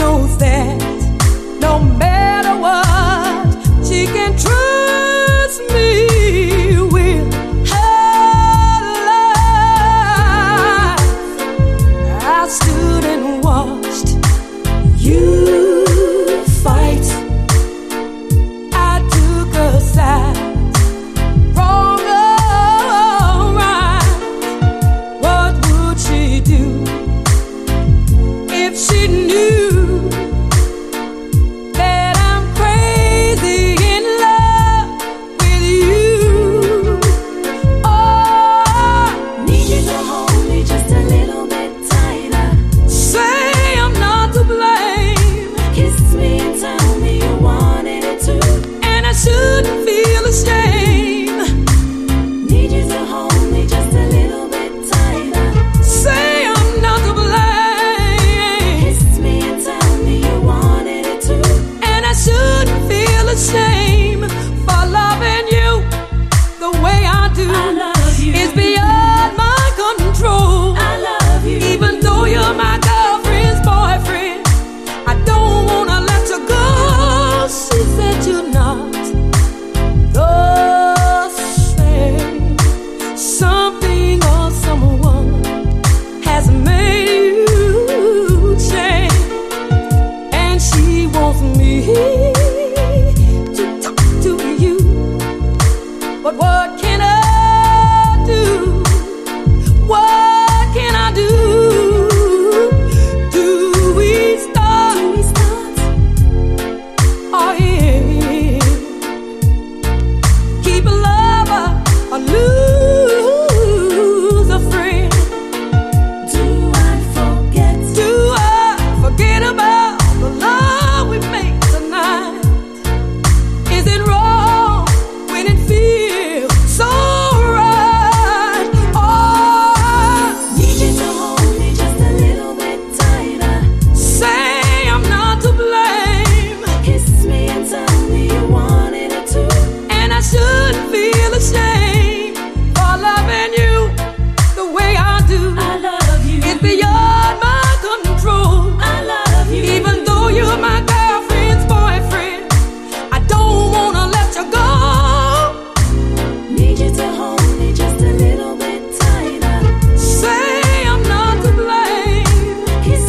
knows that no matter what, she can trust me with her life. I stood and watched you fight. I took a side. she knew